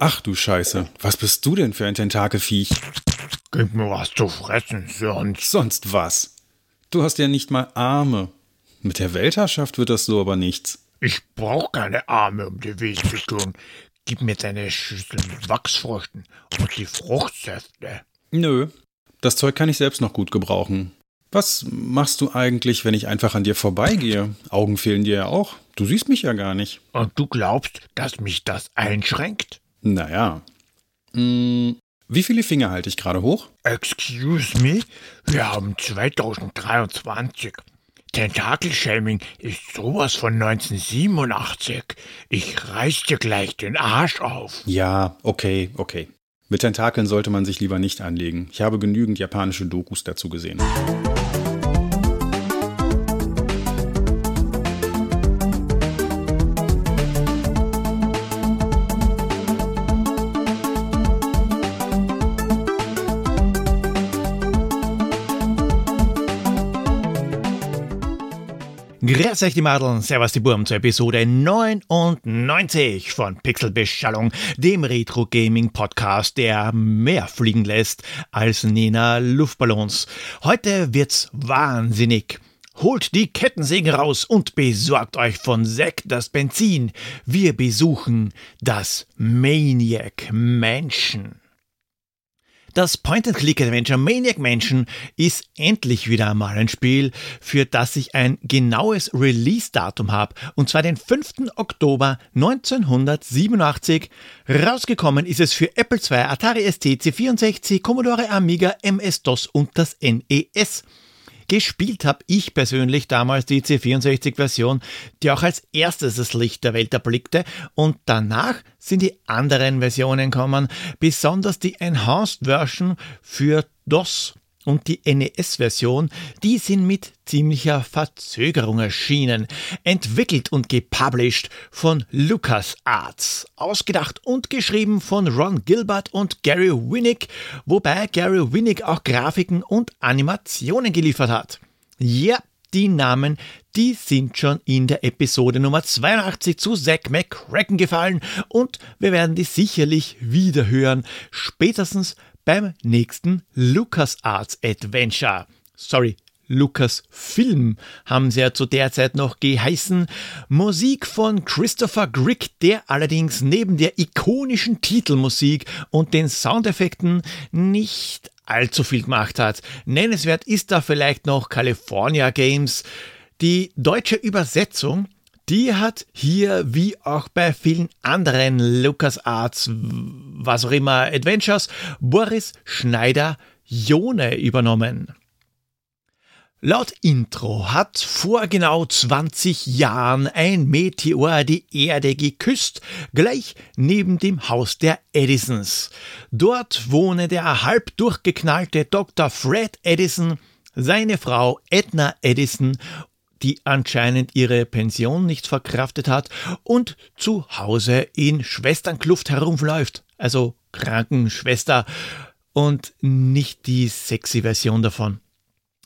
Ach du Scheiße, was bist du denn für ein Tentakelviech? Gib mir was zu fressen, sonst. Sonst was? Du hast ja nicht mal Arme. Mit der Weltherrschaft wird das so aber nichts. Ich brauch keine Arme, um die Welt zu tun. Gib mir deine Schüssel mit Wachsfrüchten und die Fruchtsäfte. Nö, das Zeug kann ich selbst noch gut gebrauchen. Was machst du eigentlich, wenn ich einfach an dir vorbeigehe? Augen fehlen dir ja auch. Du siehst mich ja gar nicht. Und du glaubst, dass mich das einschränkt? Naja. Hm, wie viele Finger halte ich gerade hoch? Excuse me? Wir haben 2023. Tentakelshaming ist sowas von 1987. Ich reiß dir gleich den Arsch auf. Ja, okay, okay. Mit Tentakeln sollte man sich lieber nicht anlegen. Ich habe genügend japanische Dokus dazu gesehen. Grüß euch die Madeln, servus die Burm zur Episode 99 von Pixelbeschallung, dem Retro-Gaming-Podcast, der mehr fliegen lässt als Nena Luftballons. Heute wird's wahnsinnig. Holt die Kettensäge raus und besorgt euch von Zack das Benzin. Wir besuchen das Maniac Mansion. Das Point-and-Click-Adventure Maniac Mansion ist endlich wieder einmal ein Spiel, für das ich ein genaues Release-Datum habe, und zwar den 5. Oktober 1987. Rausgekommen ist es für Apple II, Atari ST, C64, Commodore Amiga, MS-DOS und das NES. Gespielt habe ich persönlich damals die C64-Version, die auch als erstes das Licht der Welt erblickte. Und danach sind die anderen Versionen gekommen, besonders die Enhanced Version für DOS und die NES-Version, die sind mit ziemlicher Verzögerung erschienen. Entwickelt und gepublished von LucasArts. Ausgedacht und geschrieben von Ron Gilbert und Gary Winnick, wobei Gary Winnick auch Grafiken und Animationen geliefert hat. Ja, die Namen, die sind schon in der Episode Nummer 82 zu Zack McCracken gefallen und wir werden die sicherlich wieder hören, spätestens beim nächsten LucasArts Adventure. Sorry, Lucasfilm haben sie ja zu der Zeit noch geheißen. Musik von Christopher Grick, der allerdings neben der ikonischen Titelmusik und den Soundeffekten nicht allzu viel gemacht hat. Nennenswert ist da vielleicht noch California Games. Die deutsche Übersetzung die hat hier wie auch bei vielen anderen LucasArts, was auch immer, Adventures, Boris Schneider-Jone übernommen. Laut Intro hat vor genau 20 Jahren ein Meteor die Erde geküsst, gleich neben dem Haus der Edisons. Dort wohne der halb durchgeknallte Dr. Fred Edison, seine Frau Edna Edison die anscheinend ihre Pension nicht verkraftet hat und zu Hause in Schwesternkluft herumläuft. Also Krankenschwester und nicht die sexy Version davon.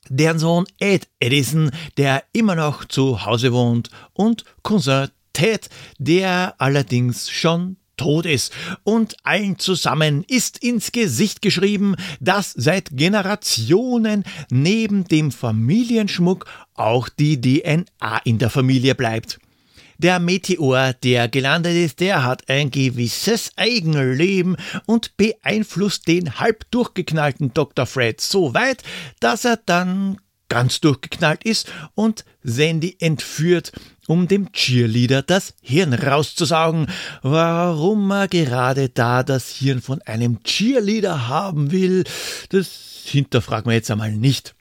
Deren Sohn Ed Edison, der immer noch zu Hause wohnt, und Cousin Ted, der allerdings schon tot ist. Und allen zusammen ist ins Gesicht geschrieben, dass seit Generationen neben dem Familienschmuck auch die DNA in der Familie bleibt. Der Meteor, der gelandet ist, der hat ein gewisses Eigenleben und beeinflusst den halb durchgeknallten Dr. Fred so weit, dass er dann ganz durchgeknallt ist und Sandy entführt um dem Cheerleader das Hirn rauszusaugen. Warum er gerade da das Hirn von einem Cheerleader haben will, das hinterfragen wir jetzt einmal nicht.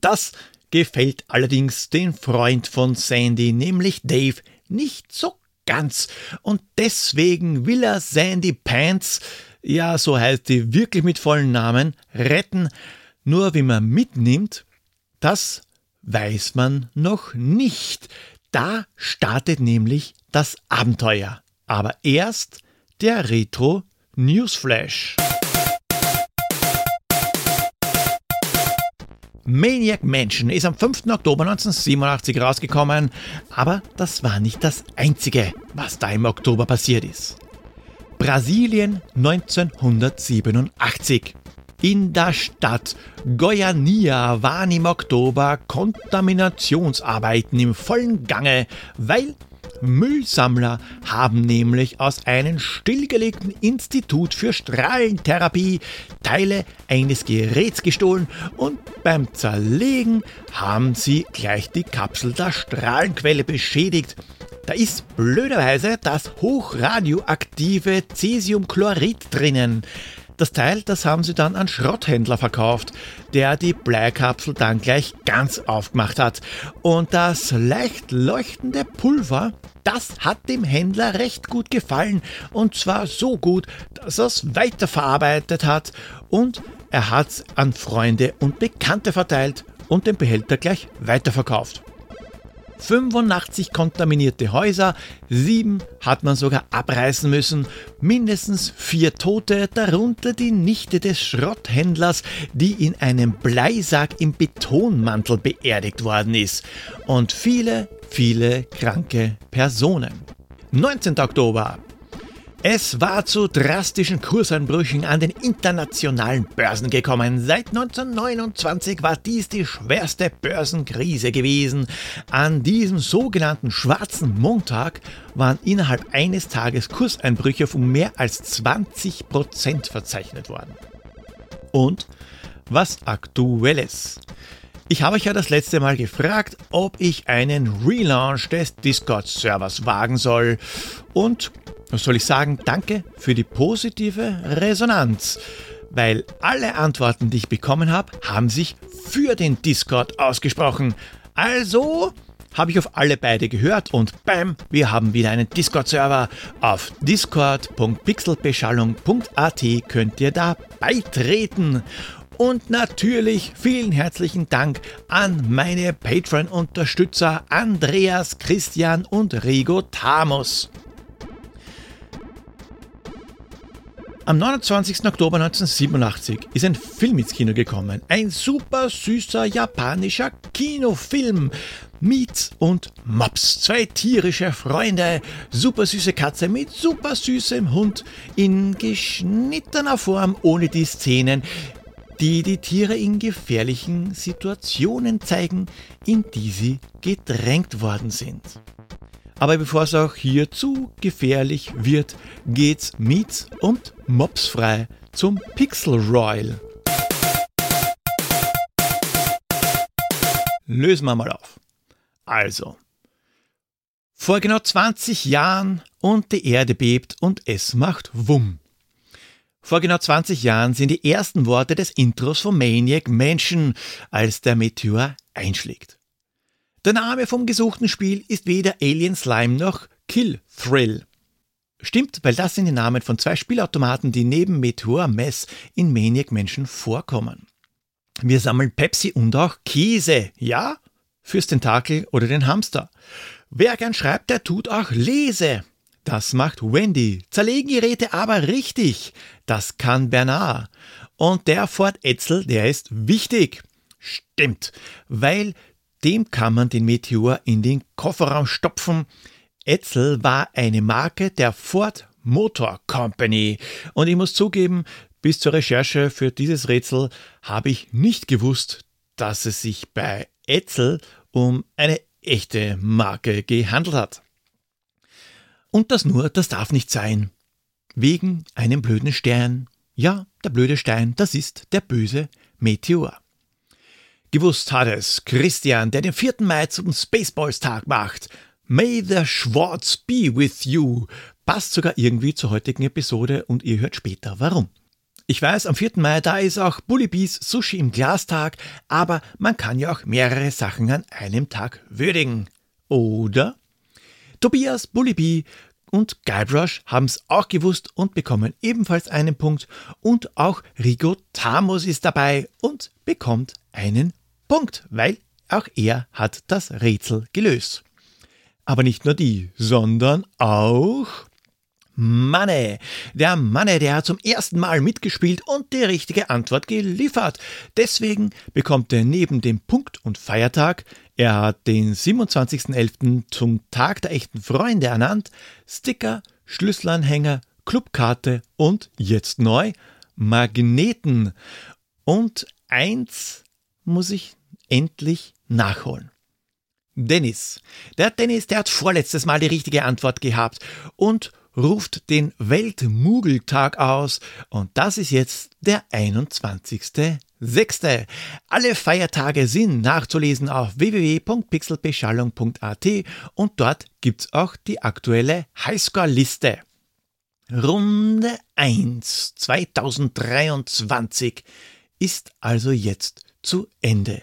Das gefällt allerdings den Freund von Sandy, nämlich Dave, nicht so ganz. Und deswegen will er Sandy Pants, ja, so heißt die wirklich mit vollen Namen, retten. Nur wie man mitnimmt, das weiß man noch nicht. Da startet nämlich das Abenteuer. Aber erst der Retro Newsflash. Maniac Mansion ist am 5. Oktober 1987 rausgekommen, aber das war nicht das Einzige, was da im Oktober passiert ist. Brasilien 1987. In der Stadt Goiania waren im Oktober Kontaminationsarbeiten im vollen Gange, weil Müllsammler haben nämlich aus einem stillgelegten Institut für Strahlentherapie Teile eines Geräts gestohlen und beim Zerlegen haben sie gleich die Kapsel der Strahlenquelle beschädigt. Da ist blöderweise das hochradioaktive Cäsiumchlorid drinnen. Das Teil, das haben sie dann an Schrotthändler verkauft, der die Bleikapsel dann gleich ganz aufgemacht hat. Und das leicht leuchtende Pulver, das hat dem Händler recht gut gefallen. Und zwar so gut, dass er es weiterverarbeitet hat und er hat es an Freunde und Bekannte verteilt und den Behälter gleich weiterverkauft. 85 kontaminierte Häuser, sieben hat man sogar abreißen müssen, mindestens vier Tote, darunter die Nichte des Schrotthändlers, die in einem Bleisack im Betonmantel beerdigt worden ist, und viele, viele kranke Personen. 19. Oktober es war zu drastischen Kurseinbrüchen an den internationalen Börsen gekommen. Seit 1929 war dies die schwerste Börsenkrise gewesen. An diesem sogenannten schwarzen Montag waren innerhalb eines Tages Kurseinbrüche von mehr als 20 Prozent verzeichnet worden. Und was aktuelles. Ich habe euch ja das letzte Mal gefragt, ob ich einen Relaunch des Discord-Servers wagen soll. Und was soll ich sagen? Danke für die positive Resonanz. Weil alle Antworten, die ich bekommen habe, haben sich für den Discord ausgesprochen. Also habe ich auf alle beide gehört und bam, wir haben wieder einen Discord-Server. Auf discord.pixelbeschallung.at könnt ihr da beitreten. Und natürlich vielen herzlichen Dank an meine Patreon-Unterstützer Andreas, Christian und Rigo Tamus. Am 29. Oktober 1987 ist ein Film ins Kino gekommen. Ein super süßer japanischer Kinofilm. Mietz und Mops, zwei tierische Freunde, super süße Katze mit super süßem Hund in geschnittener Form ohne die Szenen, die die Tiere in gefährlichen Situationen zeigen, in die sie gedrängt worden sind. Aber bevor es auch hier zu gefährlich wird, geht's miets- und mopsfrei zum Pixel Royal. Lösen wir mal auf. Also, vor genau 20 Jahren und die Erde bebt und es macht Wumm. Vor genau 20 Jahren sind die ersten Worte des Intros von Maniac Mansion, als der Meteor einschlägt. Der Name vom gesuchten Spiel ist weder Alien Slime noch Kill Thrill. Stimmt, weil das sind die Namen von zwei Spielautomaten, die neben Meteor Mess in Maniac Mansion vorkommen. Wir sammeln Pepsi und auch Käse, ja? Fürs Tentakel oder den Hamster. Wer gern schreibt, der tut auch Lese. Das macht Wendy. Zerlegen Geräte aber richtig. Das kann Bernard. Und der Ford Etzel, der ist wichtig. Stimmt, weil dem kann man den Meteor in den Kofferraum stopfen. Etzel war eine Marke der Ford Motor Company. Und ich muss zugeben, bis zur Recherche für dieses Rätsel habe ich nicht gewusst, dass es sich bei Etzel um eine echte Marke gehandelt hat. Und das nur, das darf nicht sein. Wegen einem blöden Stern. Ja, der blöde Stein, das ist der böse Meteor. Gewusst hat es Christian, der den 4. Mai zum Spaceballs-Tag macht. May the Schwarz be with you. Passt sogar irgendwie zur heutigen Episode und ihr hört später warum. Ich weiß, am 4. Mai, da ist auch Bullibees Sushi im Glastag, aber man kann ja auch mehrere Sachen an einem Tag würdigen. Oder? Tobias, Bullibee und Guybrush haben es auch gewusst und bekommen ebenfalls einen Punkt. Und auch Rigo Tamos ist dabei und bekommt einen Punkt, weil auch er hat das Rätsel gelöst. Aber nicht nur die, sondern auch Manne. Der Manne, der hat zum ersten Mal mitgespielt und die richtige Antwort geliefert. Deswegen bekommt er neben dem Punkt und Feiertag, er hat den 27.11. zum Tag der echten Freunde ernannt, Sticker, Schlüsselanhänger, Clubkarte und jetzt neu Magneten. Und eins muss ich endlich nachholen. Dennis. Der Dennis, der hat vorletztes Mal die richtige Antwort gehabt und ruft den Weltmugeltag aus und das ist jetzt der 21.06. Alle Feiertage sind nachzulesen auf www.pixelbeschallung.at und dort gibt's auch die aktuelle Highscore-Liste. Runde 1 2023 ist also jetzt zu Ende.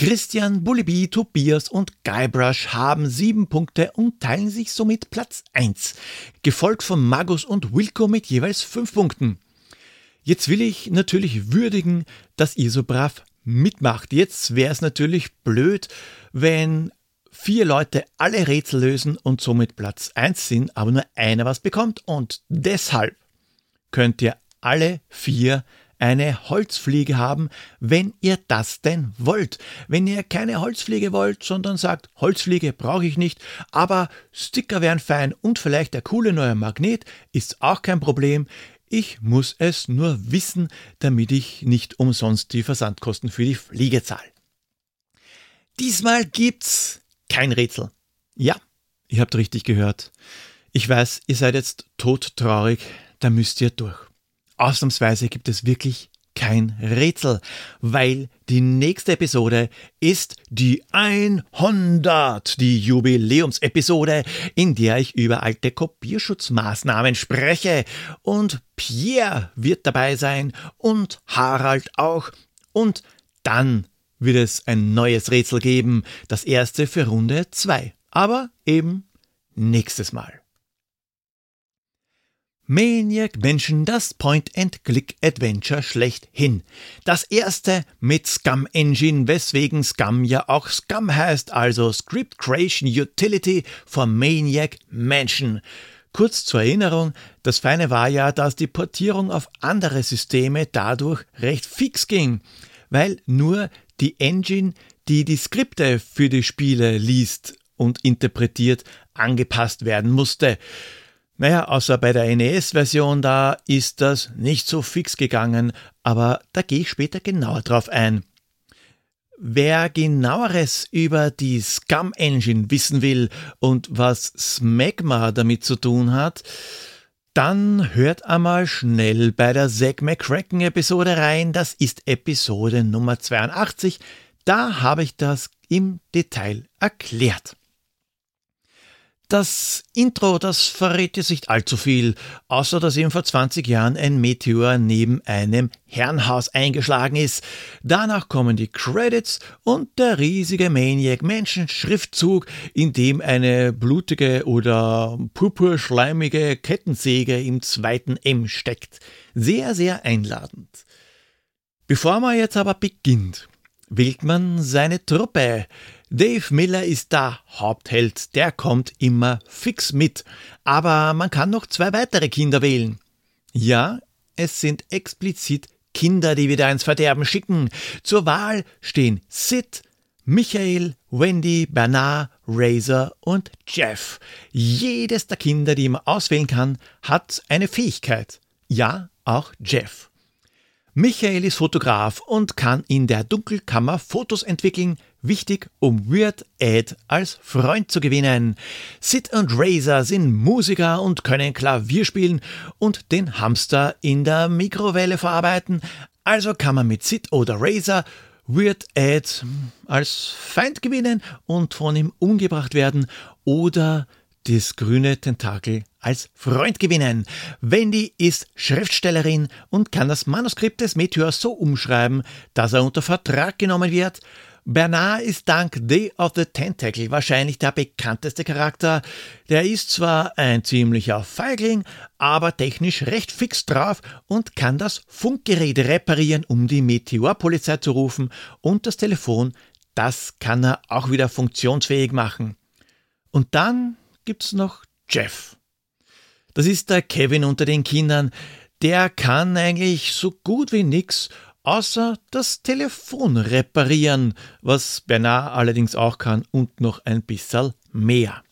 Christian, Bullibi, Tobias und Guybrush haben sieben Punkte und teilen sich somit Platz 1, gefolgt von Magus und Wilco mit jeweils fünf Punkten. Jetzt will ich natürlich würdigen, dass ihr so brav mitmacht. Jetzt wäre es natürlich blöd, wenn vier Leute alle Rätsel lösen und somit Platz 1 sind, aber nur einer was bekommt. Und deshalb könnt ihr alle vier eine Holzfliege haben, wenn ihr das denn wollt. Wenn ihr keine Holzfliege wollt, sondern sagt, Holzfliege brauche ich nicht, aber Sticker wären fein und vielleicht der coole neue Magnet, ist auch kein Problem. Ich muss es nur wissen, damit ich nicht umsonst die Versandkosten für die Fliege zahle. Diesmal gibt's kein Rätsel. Ja, ihr habt richtig gehört. Ich weiß, ihr seid jetzt todtraurig, da müsst ihr durch. Ausnahmsweise gibt es wirklich kein Rätsel, weil die nächste Episode ist die 100, die Jubiläumsepisode, in der ich über alte Kopierschutzmaßnahmen spreche. Und Pierre wird dabei sein und Harald auch. Und dann wird es ein neues Rätsel geben, das erste für Runde 2. Aber eben nächstes Mal. Maniac Menschen das Point-and-Click-Adventure schlechthin. Das erste mit Scum Engine, weswegen Scum ja auch Scum heißt, also Script Creation Utility von Maniac Mansion. Kurz zur Erinnerung, das Feine war ja, dass die Portierung auf andere Systeme dadurch recht fix ging, weil nur die Engine, die die Skripte für die Spiele liest und interpretiert, angepasst werden musste. Naja, außer bei der NES-Version, da ist das nicht so fix gegangen, aber da gehe ich später genauer drauf ein. Wer genaueres über die Scum Engine wissen will und was Smegma damit zu tun hat, dann hört einmal schnell bei der Zack McCracken Episode rein. Das ist Episode Nummer 82. Da habe ich das im Detail erklärt. Das Intro, das verrät jetzt nicht allzu viel, außer dass eben vor 20 Jahren ein Meteor neben einem Herrenhaus eingeschlagen ist. Danach kommen die Credits und der riesige Maniac-Menschen-Schriftzug, in dem eine blutige oder purpurschleimige Kettensäge im zweiten M steckt. Sehr, sehr einladend. Bevor man jetzt aber beginnt, wählt man seine Truppe. Dave Miller ist der Hauptheld, der kommt immer fix mit. Aber man kann noch zwei weitere Kinder wählen. Ja, es sind explizit Kinder, die wieder ins Verderben schicken. Zur Wahl stehen Sid, Michael, Wendy, Bernard, Razor und Jeff. Jedes der Kinder, die man auswählen kann, hat eine Fähigkeit. Ja, auch Jeff. Michael ist Fotograf und kann in der Dunkelkammer Fotos entwickeln, wichtig, um Weird Ed als Freund zu gewinnen. Sid und Razor sind Musiker und können Klavier spielen und den Hamster in der Mikrowelle verarbeiten, also kann man mit Sid oder Razor Weird Ed als Feind gewinnen und von ihm umgebracht werden oder das grüne Tentakel als Freund gewinnen. Wendy ist Schriftstellerin und kann das Manuskript des Meteors so umschreiben, dass er unter Vertrag genommen wird. Bernard ist dank Day of the Tentacle wahrscheinlich der bekannteste Charakter. Der ist zwar ein ziemlicher Feigling, aber technisch recht fix drauf und kann das Funkgerät reparieren, um die Meteorpolizei zu rufen und das Telefon, das kann er auch wieder funktionsfähig machen. Und dann gibt's noch Jeff. Das ist der Kevin unter den Kindern. Der kann eigentlich so gut wie nix, außer das Telefon reparieren, was Bernard allerdings auch kann und noch ein bisschen mehr.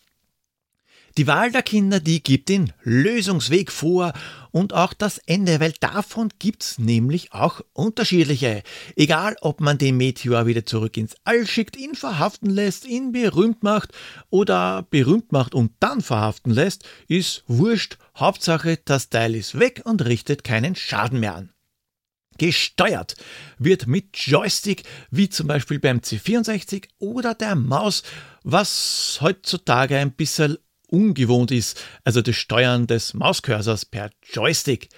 Die Wahl der Kinder, die gibt den Lösungsweg vor und auch das Ende, weil davon gibt's nämlich auch unterschiedliche. Egal, ob man den Meteor wieder zurück ins All schickt, ihn verhaften lässt, ihn berühmt macht oder berühmt macht und dann verhaften lässt, ist wurscht. Hauptsache, das Teil ist weg und richtet keinen Schaden mehr an. Gesteuert wird mit Joystick, wie zum Beispiel beim C64 oder der Maus, was heutzutage ein bisschen ungewohnt ist, also das Steuern des Mauscursors per Joystick.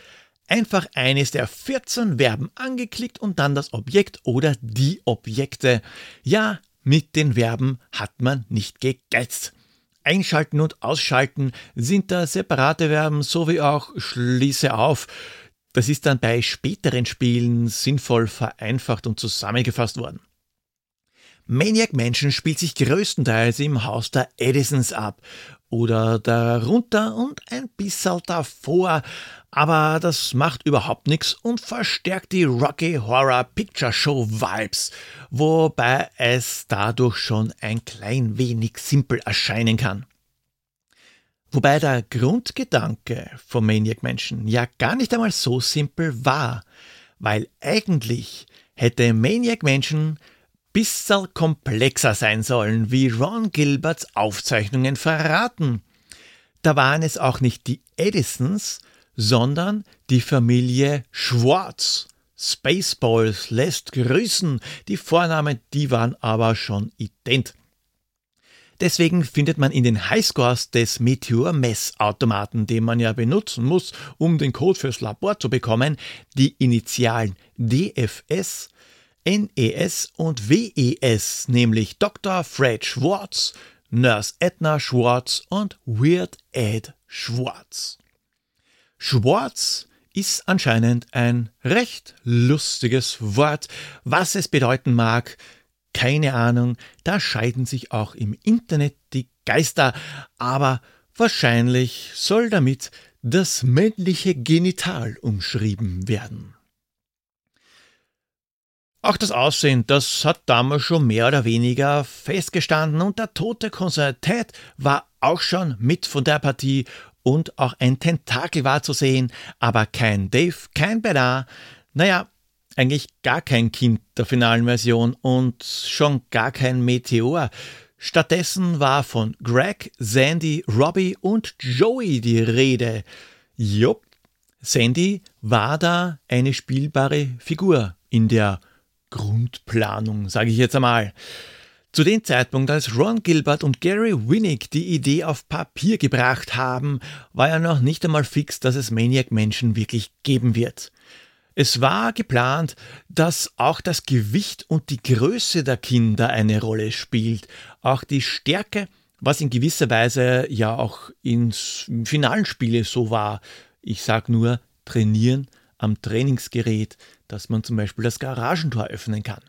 Einfach eines der 14 Verben angeklickt und dann das Objekt oder die Objekte. Ja, mit den Verben hat man nicht gegeizt. Einschalten und ausschalten sind da separate Verben, sowie auch schließe auf. Das ist dann bei späteren Spielen sinnvoll vereinfacht und zusammengefasst worden. Maniac Mansion spielt sich größtenteils im Haus der Edisons ab oder darunter und ein bisschen davor, aber das macht überhaupt nichts und verstärkt die Rocky Horror Picture Show Vibes, wobei es dadurch schon ein klein wenig simpel erscheinen kann. Wobei der Grundgedanke von Maniac Mansion ja gar nicht einmal so simpel war, weil eigentlich hätte Maniac Mansion bisschen komplexer sein sollen, wie Ron Gilberts Aufzeichnungen verraten. Da waren es auch nicht die Edisons, sondern die Familie Schwartz. Spaceballs lässt grüßen, die Vornamen, die waren aber schon ident. Deswegen findet man in den Highscores des Meteor-Messautomaten, den man ja benutzen muss, um den Code fürs Labor zu bekommen, die Initialen DFS NES und WES, nämlich Dr. Fred Schwartz, Nurse Edna Schwartz und Weird Ed Schwartz. Schwartz ist anscheinend ein recht lustiges Wort. Was es bedeuten mag, keine Ahnung, da scheiden sich auch im Internet die Geister, aber wahrscheinlich soll damit das männliche Genital umschrieben werden. Auch das Aussehen, das hat damals schon mehr oder weniger festgestanden und der tote Konsertät war auch schon mit von der Partie und auch ein Tentakel war zu sehen, aber kein Dave, kein Bernard, naja, eigentlich gar kein Kind der finalen Version und schon gar kein Meteor. Stattdessen war von Greg, Sandy, Robbie und Joey die Rede. Jupp, Sandy war da eine spielbare Figur in der Grundplanung, sage ich jetzt einmal. Zu dem Zeitpunkt, als Ron Gilbert und Gary Winnick die Idee auf Papier gebracht haben, war ja noch nicht einmal fix, dass es Maniac Menschen wirklich geben wird. Es war geplant, dass auch das Gewicht und die Größe der Kinder eine Rolle spielt, auch die Stärke, was in gewisser Weise ja auch ins finalen Spiele so war. Ich sag nur trainieren am Trainingsgerät, dass man zum Beispiel das Garagentor öffnen kann.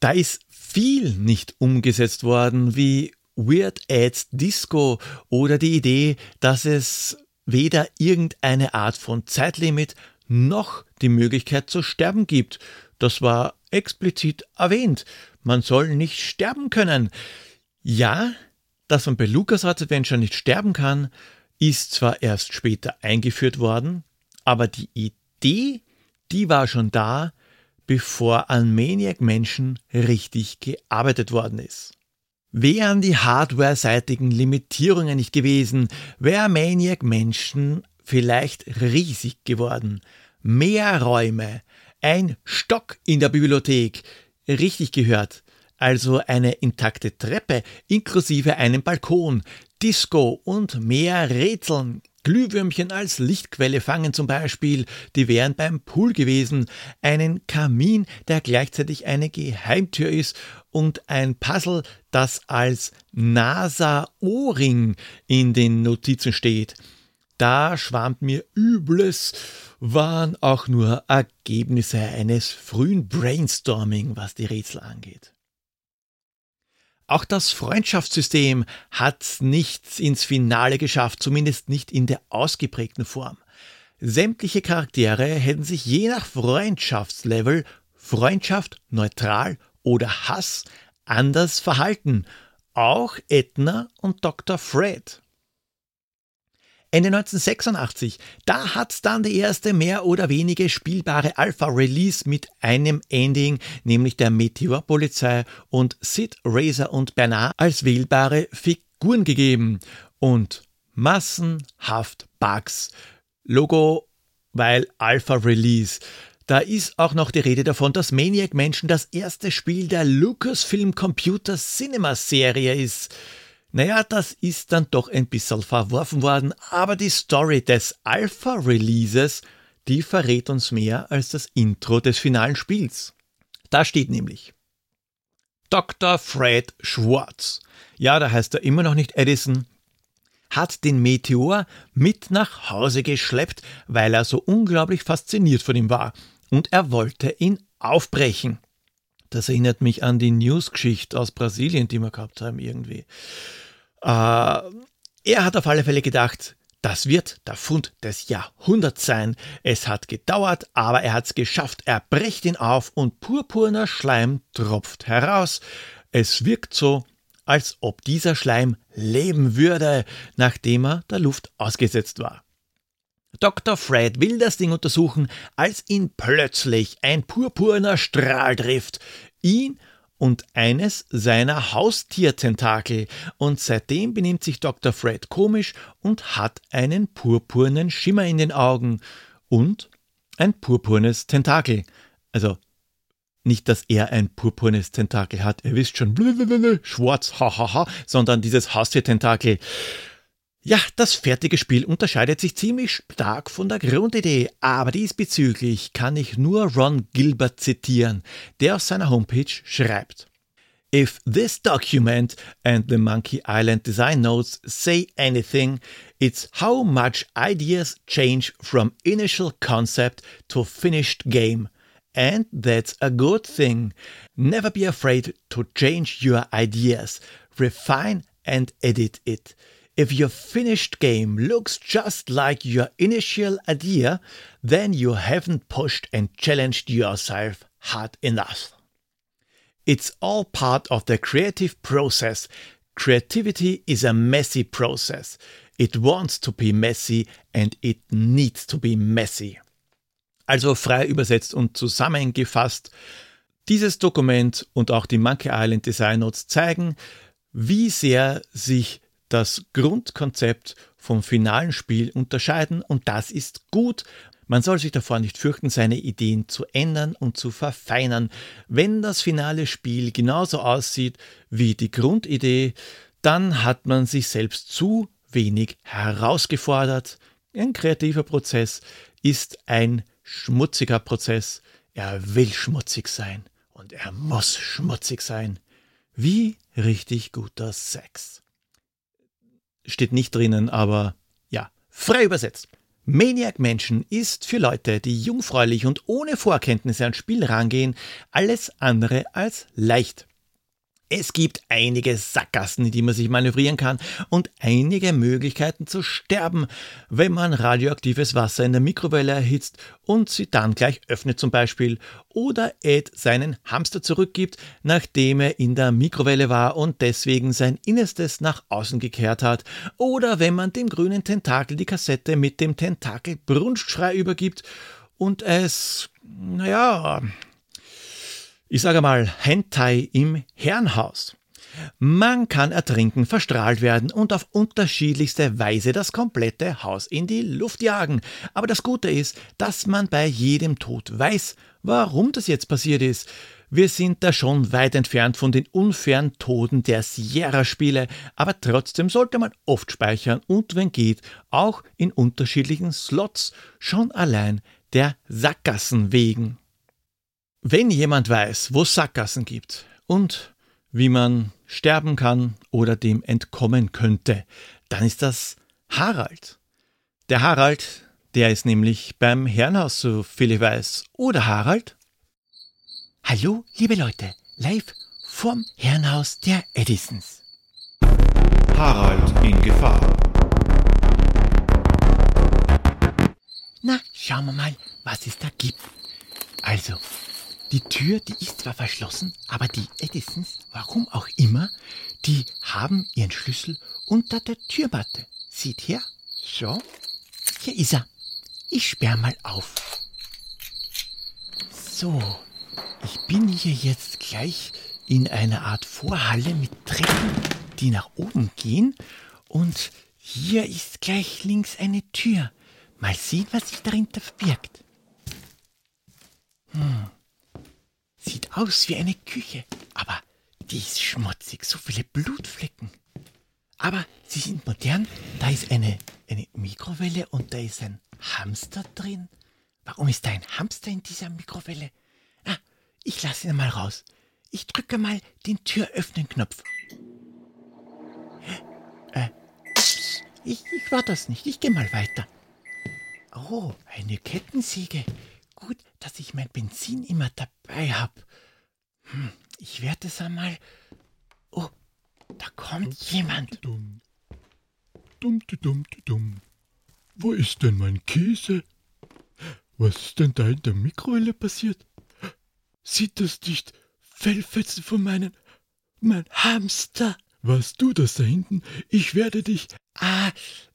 Da ist viel nicht umgesetzt worden, wie Weird Ads Disco oder die Idee, dass es weder irgendeine Art von Zeitlimit noch die Möglichkeit zu sterben gibt. Das war explizit erwähnt. Man soll nicht sterben können. Ja, dass man bei LucasArts Adventure nicht sterben kann, ist zwar erst später eingeführt worden, aber die Idee die war schon da, bevor an Maniac Menschen richtig gearbeitet worden ist. Wären die hardware-seitigen Limitierungen nicht gewesen, wäre Maniac Menschen vielleicht riesig geworden. Mehr Räume, ein Stock in der Bibliothek, richtig gehört, also eine intakte Treppe inklusive einem Balkon, Disco und mehr Rätseln, Glühwürmchen als Lichtquelle fangen zum Beispiel, die wären beim Pool gewesen, einen Kamin, der gleichzeitig eine Geheimtür ist und ein Puzzle, das als NASA-Ohrring in den Notizen steht. Da schwammt mir Übles, waren auch nur Ergebnisse eines frühen Brainstorming, was die Rätsel angeht. Auch das Freundschaftssystem hat nichts ins Finale geschafft, zumindest nicht in der ausgeprägten Form. Sämtliche Charaktere hätten sich je nach Freundschaftslevel, Freundschaft, neutral oder Hass anders verhalten. Auch Edna und Dr. Fred. Ende 1986, da hat's dann die erste mehr oder weniger spielbare Alpha-Release mit einem Ending, nämlich der Meteor-Polizei und Sid, Razor und Bernard als wählbare Figuren gegeben. Und massenhaft Bugs. Logo, weil Alpha-Release. Da ist auch noch die Rede davon, dass Maniac Mansion das erste Spiel der Lucasfilm Computer Cinema Serie ist. Naja, das ist dann doch ein bisschen verworfen worden, aber die Story des Alpha-Releases, die verrät uns mehr als das Intro des finalen Spiels. Da steht nämlich Dr. Fred Schwartz. Ja, da heißt er immer noch nicht Edison, hat den Meteor mit nach Hause geschleppt, weil er so unglaublich fasziniert von ihm war und er wollte ihn aufbrechen. Das erinnert mich an die News-Geschichte aus Brasilien, die wir gehabt haben irgendwie. Äh, er hat auf alle Fälle gedacht, das wird der Fund des Jahrhunderts sein. Es hat gedauert, aber er hat es geschafft. Er bricht ihn auf und purpurner Schleim tropft heraus. Es wirkt so, als ob dieser Schleim leben würde, nachdem er der Luft ausgesetzt war. Dr. Fred will das Ding untersuchen, als ihn plötzlich ein purpurner Strahl trifft, ihn und eines seiner Haustiertentakel, und seitdem benimmt sich Dr. Fred komisch und hat einen purpurnen Schimmer in den Augen und ein purpurnes Tentakel. Also nicht, dass er ein purpurnes Tentakel hat, ihr wisst schon, schwarz, hahaha, sondern dieses Haustiertentakel. Ja, das fertige Spiel unterscheidet sich ziemlich stark von der Grundidee, aber diesbezüglich kann ich nur Ron Gilbert zitieren, der auf seiner Homepage schreibt. If this document and the Monkey Island design notes say anything, it's how much ideas change from initial concept to finished game. And that's a good thing. Never be afraid to change your ideas, refine and edit it. If your finished game looks just like your initial idea, then you haven't pushed and challenged yourself hard enough. It's all part of the creative process. Creativity is a messy process. It wants to be messy and it needs to be messy. Also frei übersetzt und zusammengefasst, dieses Dokument und auch die Monkey Island Design Notes zeigen, wie sehr sich das Grundkonzept vom finalen Spiel unterscheiden und das ist gut. Man soll sich davor nicht fürchten, seine Ideen zu ändern und zu verfeinern. Wenn das finale Spiel genauso aussieht wie die Grundidee, dann hat man sich selbst zu wenig herausgefordert. Ein kreativer Prozess ist ein schmutziger Prozess. Er will schmutzig sein und er muss schmutzig sein. Wie richtig guter Sex steht nicht drinnen, aber ja, frei übersetzt. Maniac Mansion ist für Leute, die jungfräulich und ohne Vorkenntnisse ans Spiel rangehen, alles andere als leicht. Es gibt einige Sackgassen, in die man sich manövrieren kann und einige Möglichkeiten zu sterben, wenn man radioaktives Wasser in der Mikrowelle erhitzt und sie dann gleich öffnet zum Beispiel oder Ed seinen Hamster zurückgibt, nachdem er in der Mikrowelle war und deswegen sein Innerstes nach außen gekehrt hat. Oder wenn man dem grünen Tentakel die Kassette mit dem Tentakel Brunstschrei übergibt und es, naja, ich sage mal, Hentai im Herrenhaus. Man kann ertrinken, verstrahlt werden und auf unterschiedlichste Weise das komplette Haus in die Luft jagen. Aber das Gute ist, dass man bei jedem Tod weiß, warum das jetzt passiert ist. Wir sind da schon weit entfernt von den unfairen Toden der Sierra-Spiele, aber trotzdem sollte man oft speichern und wenn geht, auch in unterschiedlichen Slots, schon allein der Sackgassen wegen. Wenn jemand weiß, wo es Sackgassen gibt und wie man sterben kann oder dem entkommen könnte, dann ist das Harald. Der Harald, der ist nämlich beim Herrenhaus, so viel ich weiß. Oder Harald? Hallo, liebe Leute, live vom Herrenhaus der Edisons. Harald in Gefahr. Na, schauen wir mal, was es da gibt. Also, die Tür, die ist zwar verschlossen, aber die Edisons, warum auch immer, die haben ihren Schlüssel unter der Türmatte. Sieht her, So, hier ist er. Ich sperr mal auf. So, ich bin hier jetzt gleich in einer Art Vorhalle mit Treppen, die nach oben gehen. Und hier ist gleich links eine Tür. Mal sehen, was sich dahinter verbirgt. Hm. Sieht aus wie eine Küche, aber die ist schmutzig, so viele Blutflecken. Aber sie sind modern. Da ist eine, eine Mikrowelle und da ist ein Hamster drin. Warum ist da ein Hamster in dieser Mikrowelle? Ah, ich lasse ihn mal raus. Ich drücke mal den Türöffnen-Knopf. Äh, ich, ich war das nicht. Ich gehe mal weiter. Oh, eine Kettensäge. Gut, dass ich mein Benzin immer dabei habe. Hm, ich werde es einmal. Oh, da kommt jemand. Dumm. Dumm, dumm, dumm. Wo ist denn mein Käse? Was ist denn da in der Mikrowelle passiert? Sieht das nicht Fellfetzen von meinen. mein Hamster? Warst du das da hinten? Ich werde dich. Ah,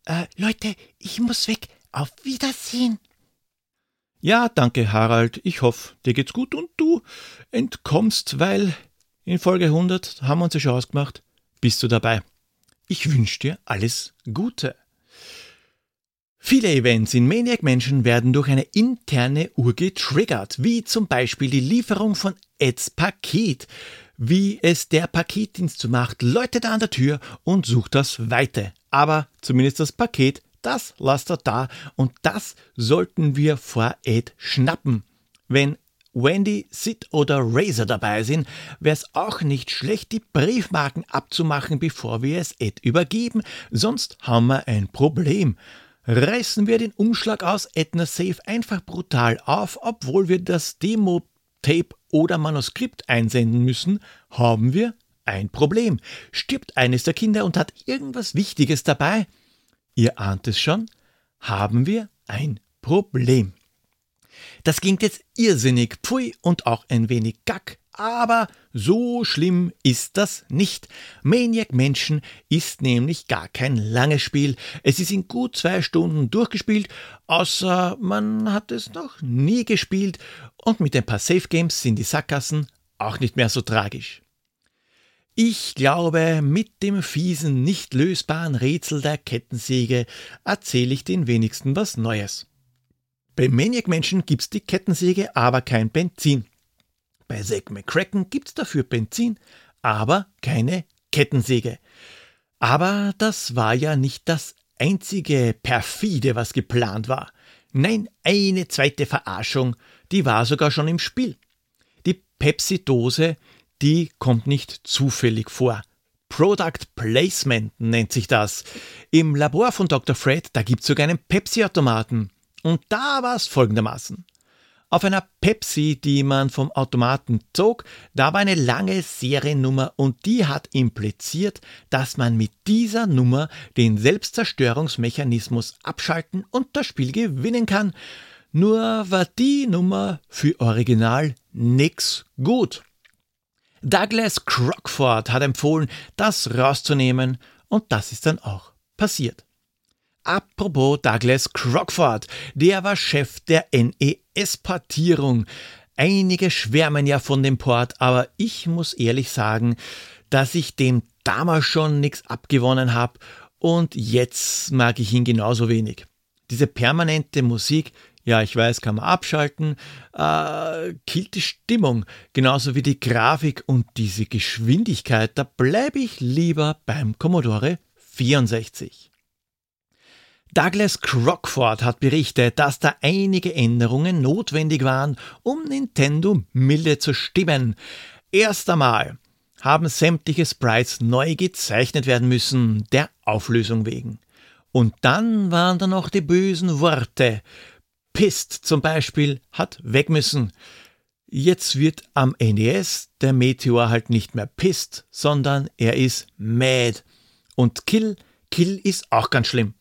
äh, Leute, ich muss weg. Auf Wiedersehen. Ja, danke, Harald. Ich hoffe, dir geht's gut und du entkommst, weil in Folge 100 haben wir uns ja schon ausgemacht. Bist du dabei? Ich wünsche dir alles Gute. Viele Events in Maniac Mansion werden durch eine interne Uhr getriggert, wie zum Beispiel die Lieferung von Eds Paket. Wie es der Paketdienst so macht, läutet er an der Tür und sucht das Weite. Aber zumindest das Paket das lasst er da und das sollten wir vor Ed schnappen. Wenn Wendy, Sid oder Razor dabei sind, wäre es auch nicht schlecht, die Briefmarken abzumachen, bevor wir es Ed übergeben, sonst haben wir ein Problem. Reißen wir den Umschlag aus Edna Safe einfach brutal auf, obwohl wir das Demo-Tape oder Manuskript einsenden müssen, haben wir ein Problem. Stirbt eines der Kinder und hat irgendwas Wichtiges dabei, Ihr ahnt es schon, haben wir ein Problem. Das klingt jetzt irrsinnig, pfui und auch ein wenig gack, aber so schlimm ist das nicht. Maniac Menschen ist nämlich gar kein langes Spiel. Es ist in gut zwei Stunden durchgespielt, außer man hat es noch nie gespielt und mit ein paar Safe Games sind die Sackgassen auch nicht mehr so tragisch. Ich glaube, mit dem fiesen, nicht lösbaren Rätsel der Kettensäge erzähle ich den wenigsten was Neues. Bei Maniac Menschen gibt's die Kettensäge, aber kein Benzin. Bei Zack McCracken gibt's dafür Benzin, aber keine Kettensäge. Aber das war ja nicht das einzige perfide, was geplant war. Nein, eine zweite Verarschung, die war sogar schon im Spiel. Die Pepsi-Dose die kommt nicht zufällig vor. Product Placement nennt sich das. Im Labor von Dr. Fred, da gibt es sogar einen Pepsi-Automaten. Und da war es folgendermaßen. Auf einer Pepsi, die man vom Automaten zog, da war eine lange Seriennummer und die hat impliziert, dass man mit dieser Nummer den Selbstzerstörungsmechanismus abschalten und das Spiel gewinnen kann. Nur war die Nummer für Original nix gut. Douglas Crockford hat empfohlen, das rauszunehmen und das ist dann auch passiert. Apropos Douglas Crockford, der war Chef der NES-Portierung. Einige schwärmen ja von dem Port, aber ich muss ehrlich sagen, dass ich dem damals schon nichts abgewonnen habe und jetzt mag ich ihn genauso wenig. Diese permanente Musik ja, ich weiß, kann man abschalten, äh, killt die Stimmung, genauso wie die Grafik und diese Geschwindigkeit, da bleibe ich lieber beim Commodore 64. Douglas Crockford hat berichtet, dass da einige Änderungen notwendig waren, um Nintendo milde zu stimmen. Erst einmal haben sämtliche Sprites neu gezeichnet werden müssen, der Auflösung wegen. Und dann waren da noch die bösen Worte, Pist zum Beispiel hat weg müssen. Jetzt wird am NES der Meteor halt nicht mehr Pist, sondern er ist Mad. Und Kill, Kill ist auch ganz schlimm.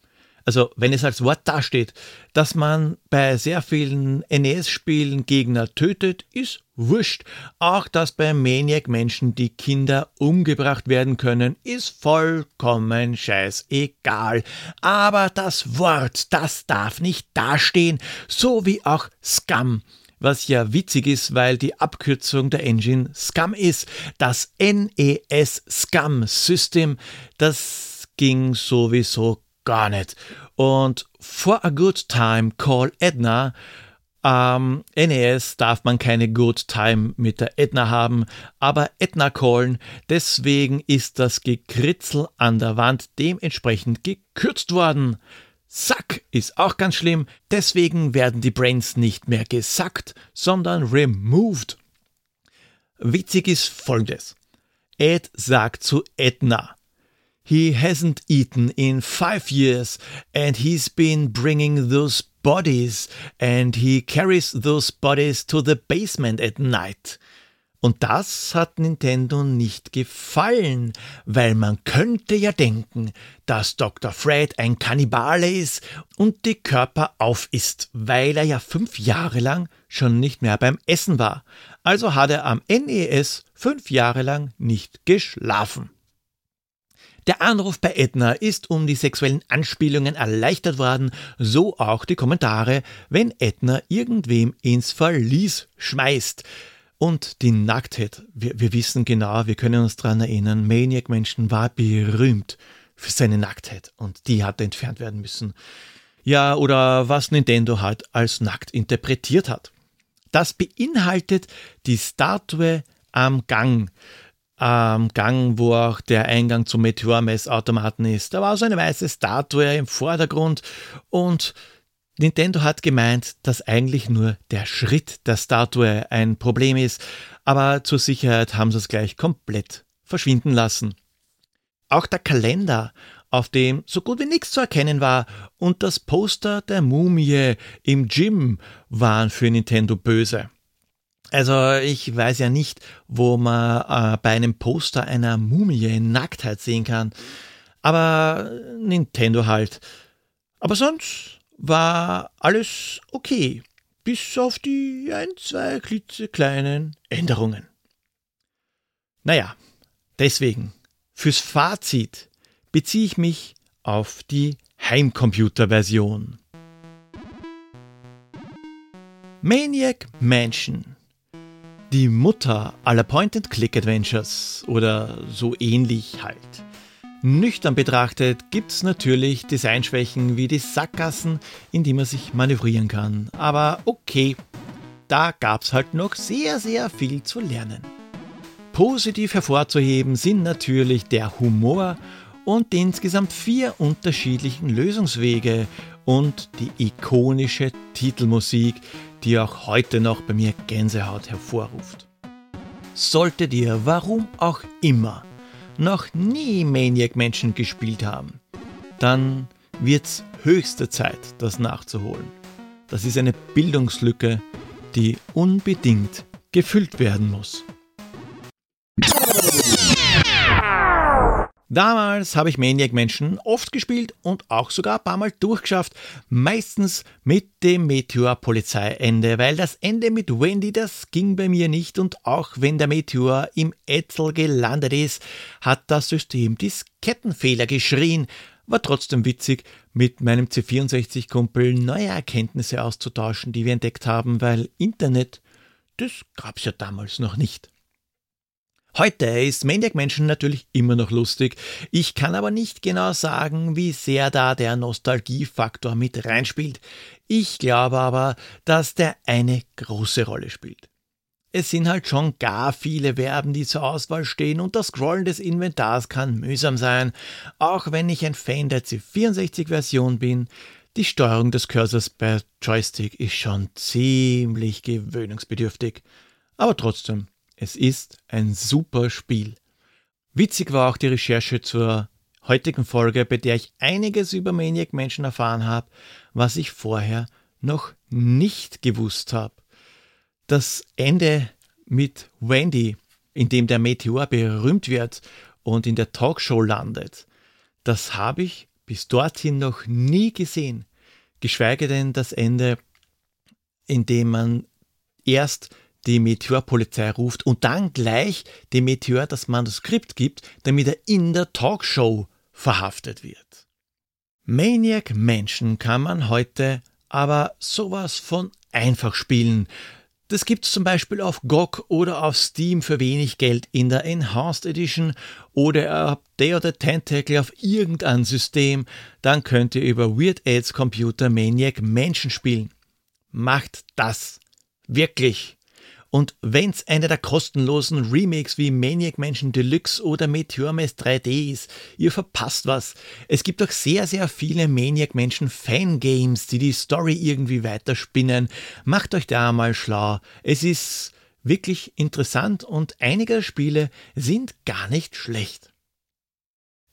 Also wenn es als Wort dasteht, dass man bei sehr vielen NES-Spielen Gegner tötet, ist wurscht. Auch dass bei Maniac Menschen die Kinder umgebracht werden können, ist vollkommen scheißegal. Aber das Wort, das darf nicht dastehen, so wie auch Scum was ja witzig ist, weil die Abkürzung der Engine Scum ist. Das NES Scum System, das ging sowieso gar nicht. Und for a good time, call Edna. Am ähm, NES darf man keine Good Time mit der Edna haben, aber Edna callen, deswegen ist das Gekritzel an der Wand dementsprechend gekürzt worden. Sack ist auch ganz schlimm, deswegen werden die Brains nicht mehr gesackt, sondern removed. Witzig ist folgendes. Ed sagt zu Edna, He hasn't eaten in five years, and he's been bringing those bodies, and he carries those bodies to the basement at night. Und das hat Nintendo nicht gefallen, weil man könnte ja denken, dass Dr. Fred ein Kannibale ist und die Körper aufisst, weil er ja fünf Jahre lang schon nicht mehr beim Essen war. Also hat er am NES fünf Jahre lang nicht geschlafen. Der Anruf bei Edna ist um die sexuellen Anspielungen erleichtert worden, so auch die Kommentare, wenn Edna irgendwem ins Verlies schmeißt. Und die Nacktheit, wir, wir wissen genau, wir können uns daran erinnern, Maniac Menschen war berühmt für seine Nacktheit und die hat entfernt werden müssen. Ja, oder was Nintendo halt als nackt interpretiert hat. Das beinhaltet die Statue am Gang ähm, Gang, wo auch der Eingang zum Meteor-Messautomaten ist. Da war so eine weiße Statue im Vordergrund und Nintendo hat gemeint, dass eigentlich nur der Schritt der Statue ein Problem ist, aber zur Sicherheit haben sie es gleich komplett verschwinden lassen. Auch der Kalender, auf dem so gut wie nichts zu erkennen war, und das Poster der Mumie im Gym waren für Nintendo böse. Also ich weiß ja nicht, wo man äh, bei einem Poster einer Mumie in Nacktheit sehen kann. Aber Nintendo halt. Aber sonst war alles okay. Bis auf die ein, zwei klitzekleinen Änderungen. Naja, deswegen, fürs Fazit beziehe ich mich auf die Heimcomputer-Version. Maniac Mansion die Mutter aller Point-and-Click-Adventures oder so ähnlich halt. Nüchtern betrachtet gibt es natürlich Designschwächen wie die Sackgassen, in die man sich manövrieren kann. Aber okay, da gab es halt noch sehr, sehr viel zu lernen. Positiv hervorzuheben sind natürlich der Humor und die insgesamt vier unterschiedlichen Lösungswege und die ikonische Titelmusik, die auch heute noch bei mir Gänsehaut hervorruft. Solltet ihr, warum auch immer, noch nie Maniac Menschen gespielt haben, dann wird's höchste Zeit, das nachzuholen. Das ist eine Bildungslücke, die unbedingt gefüllt werden muss. Damals habe ich Maniac Mansion oft gespielt und auch sogar ein paar Mal durchgeschafft, meistens mit dem Meteor-Polizeiende, weil das Ende mit Wendy, das ging bei mir nicht und auch wenn der Meteor im Ätzel gelandet ist, hat das System Diskettenfehler geschrien. War trotzdem witzig, mit meinem C64-Kumpel neue Erkenntnisse auszutauschen, die wir entdeckt haben, weil Internet, das gab's ja damals noch nicht. Heute ist Maniac Mansion natürlich immer noch lustig. Ich kann aber nicht genau sagen, wie sehr da der Nostalgiefaktor mit reinspielt. Ich glaube aber, dass der eine große Rolle spielt. Es sind halt schon gar viele Verben, die zur Auswahl stehen und das Scrollen des Inventars kann mühsam sein. Auch wenn ich ein Fan der C64-Version bin, die Steuerung des Cursors per Joystick ist schon ziemlich gewöhnungsbedürftig. Aber trotzdem, es ist ein super Spiel. Witzig war auch die Recherche zur heutigen Folge, bei der ich einiges über Maniac Menschen erfahren habe, was ich vorher noch nicht gewusst habe. Das Ende mit Wendy, in dem der Meteor berühmt wird und in der Talkshow landet, das habe ich bis dorthin noch nie gesehen, geschweige denn das Ende, in dem man erst die Meteorpolizei ruft und dann gleich dem Meteor das Manuskript gibt, damit er in der Talkshow verhaftet wird. Maniac Menschen kann man heute aber sowas von einfach spielen. Das gibt's zum Beispiel auf GOG oder auf Steam für wenig Geld in der Enhanced Edition oder habt Day of the Tentacle auf irgendein System, dann könnt ihr über Weird Aids Computer Maniac Menschen spielen. Macht das. Wirklich. Und wenn's einer der kostenlosen Remakes wie Maniac Mansion Deluxe oder Meteor Mess 3D ist, ihr verpasst was. Es gibt auch sehr, sehr viele Maniac Mansion Fangames, die die Story irgendwie weiterspinnen. Macht euch da mal schlau. Es ist wirklich interessant und einige Spiele sind gar nicht schlecht.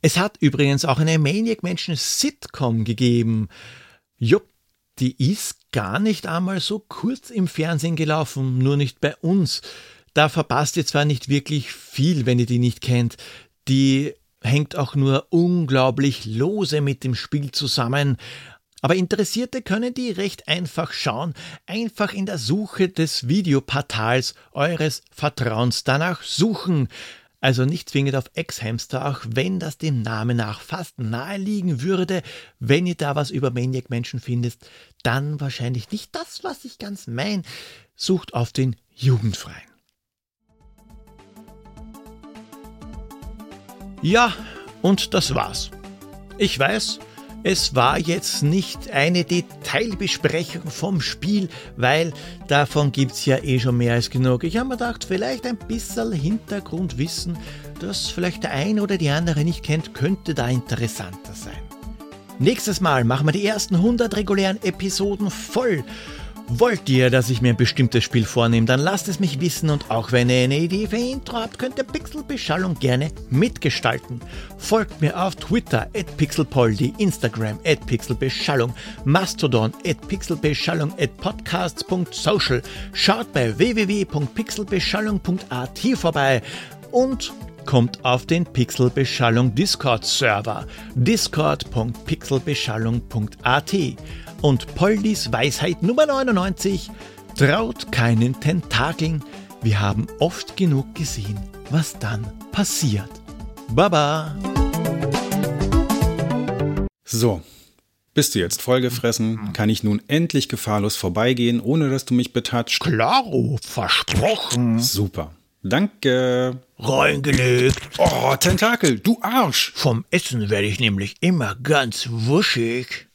Es hat übrigens auch eine Maniac Mansion Sitcom gegeben. Jupp, die ist gar nicht einmal so kurz im Fernsehen gelaufen, nur nicht bei uns. Da verpasst ihr zwar nicht wirklich viel, wenn ihr die nicht kennt. Die hängt auch nur unglaublich lose mit dem Spiel zusammen. Aber Interessierte können die recht einfach schauen, einfach in der Suche des Videoportals eures Vertrauens danach suchen. Also nicht zwingend auf Ex-Hamster, auch wenn das dem Namen nach fast nahe liegen würde. Wenn ihr da was über Maniac-Menschen findet, dann wahrscheinlich nicht das, was ich ganz mein. Sucht auf den Jugendfreien. Ja, und das war's. Ich weiß, es war jetzt nicht eine Detailbesprechung vom Spiel, weil davon gibt's ja eh schon mehr als genug. Ich habe mir gedacht, vielleicht ein bisschen Hintergrundwissen, das vielleicht der eine oder die andere nicht kennt, könnte da interessanter sein. Nächstes Mal machen wir die ersten 100 regulären Episoden voll Wollt ihr, dass ich mir ein bestimmtes Spiel vornehme, dann lasst es mich wissen und auch wenn ihr eine Idee für Intro habt, könnt ihr Pixelbeschallung gerne mitgestalten. Folgt mir auf Twitter at pixelpoldi, Instagram at pixelbeschallung, Mastodon at pixelbeschallung at podcasts.social, schaut bei www.pixelbeschallung.at vorbei und kommt auf den Pixelbeschallung Discord Server discord.pixelbeschallung.at und Poldis Weisheit Nummer 99 traut keinen Tentakeln. Wir haben oft genug gesehen, was dann passiert. Baba! So, bist du jetzt vollgefressen? Kann ich nun endlich gefahrlos vorbeigehen, ohne dass du mich betatscht? Klaro, versprochen. Super. Danke. Reingelegt. Oh, Tentakel, du Arsch. Vom Essen werde ich nämlich immer ganz wuschig.